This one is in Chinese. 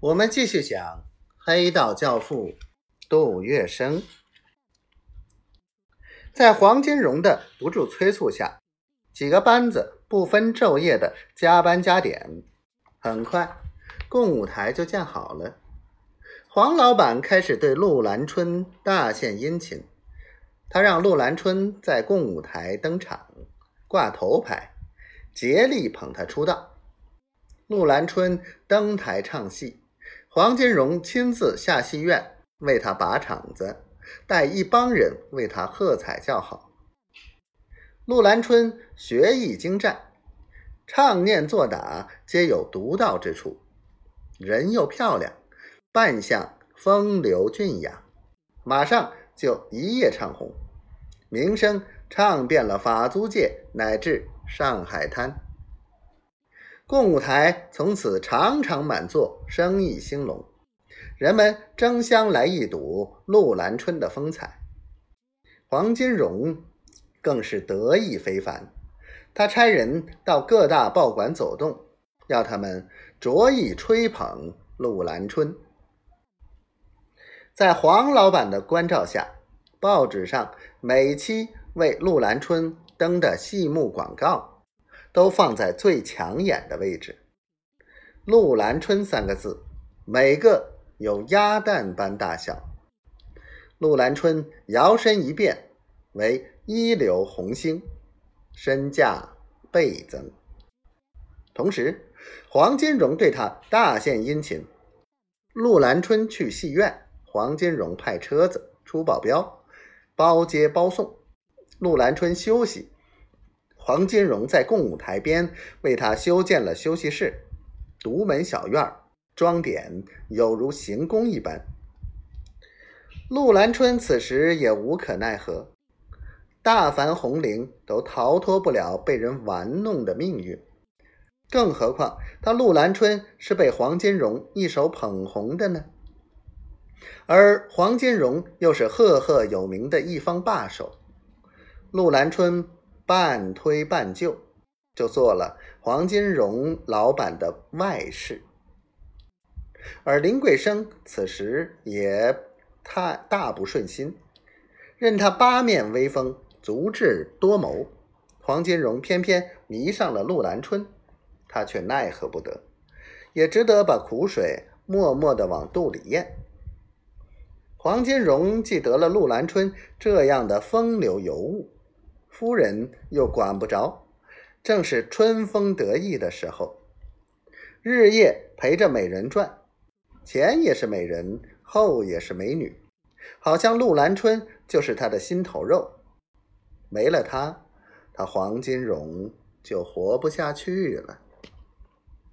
我们继续讲黑道教父杜月笙。在黄金荣的不住催促下，几个班子不分昼夜的加班加点，很快共舞台就建好了。黄老板开始对陆兰春大献殷勤，他让陆兰春在共舞台登场，挂头牌，竭力捧他出道。陆兰春登台唱戏。黄金荣亲自下戏院为他把场子，带一帮人为他喝彩叫好。陆兰春学艺精湛，唱念做打皆有独到之处，人又漂亮，扮相风流俊雅，马上就一夜唱红，名声唱遍了法租界乃至上海滩。共舞台从此场场满座，生意兴隆，人们争相来一睹陆兰春的风采。黄金荣更是得意非凡，他差人到各大报馆走动，要他们着意吹捧陆兰春。在黄老板的关照下，报纸上每期为陆兰春登的戏目广告。都放在最抢眼的位置，“陆兰春”三个字，每个有鸭蛋般大小。陆兰春摇身一变为一流红星，身价倍增。同时，黄金荣对他大献殷勤。陆兰春去戏院，黄金荣派车子出保镖，包接包送。陆兰春休息。黄金荣在共舞台边为他修建了休息室，独门小院装点有如行宫一般。陆兰春此时也无可奈何，大凡红伶都逃脱不了被人玩弄的命运，更何况他陆兰春是被黄金荣一手捧红的呢？而黄金荣又是赫赫有名的一方霸首，陆兰春。半推半就，就做了黄金荣老板的外室。而林桂生此时也太大不顺心，任他八面威风，足智多谋。黄金荣偏偏迷上了陆兰春，他却奈何不得，也只得把苦水默默的往肚里咽。黄金荣既得了陆兰春这样的风流尤物。夫人又管不着，正是春风得意的时候，日夜陪着美人转，前也是美人，后也是美女，好像陆兰春就是他的心头肉，没了他，他黄金荣就活不下去了。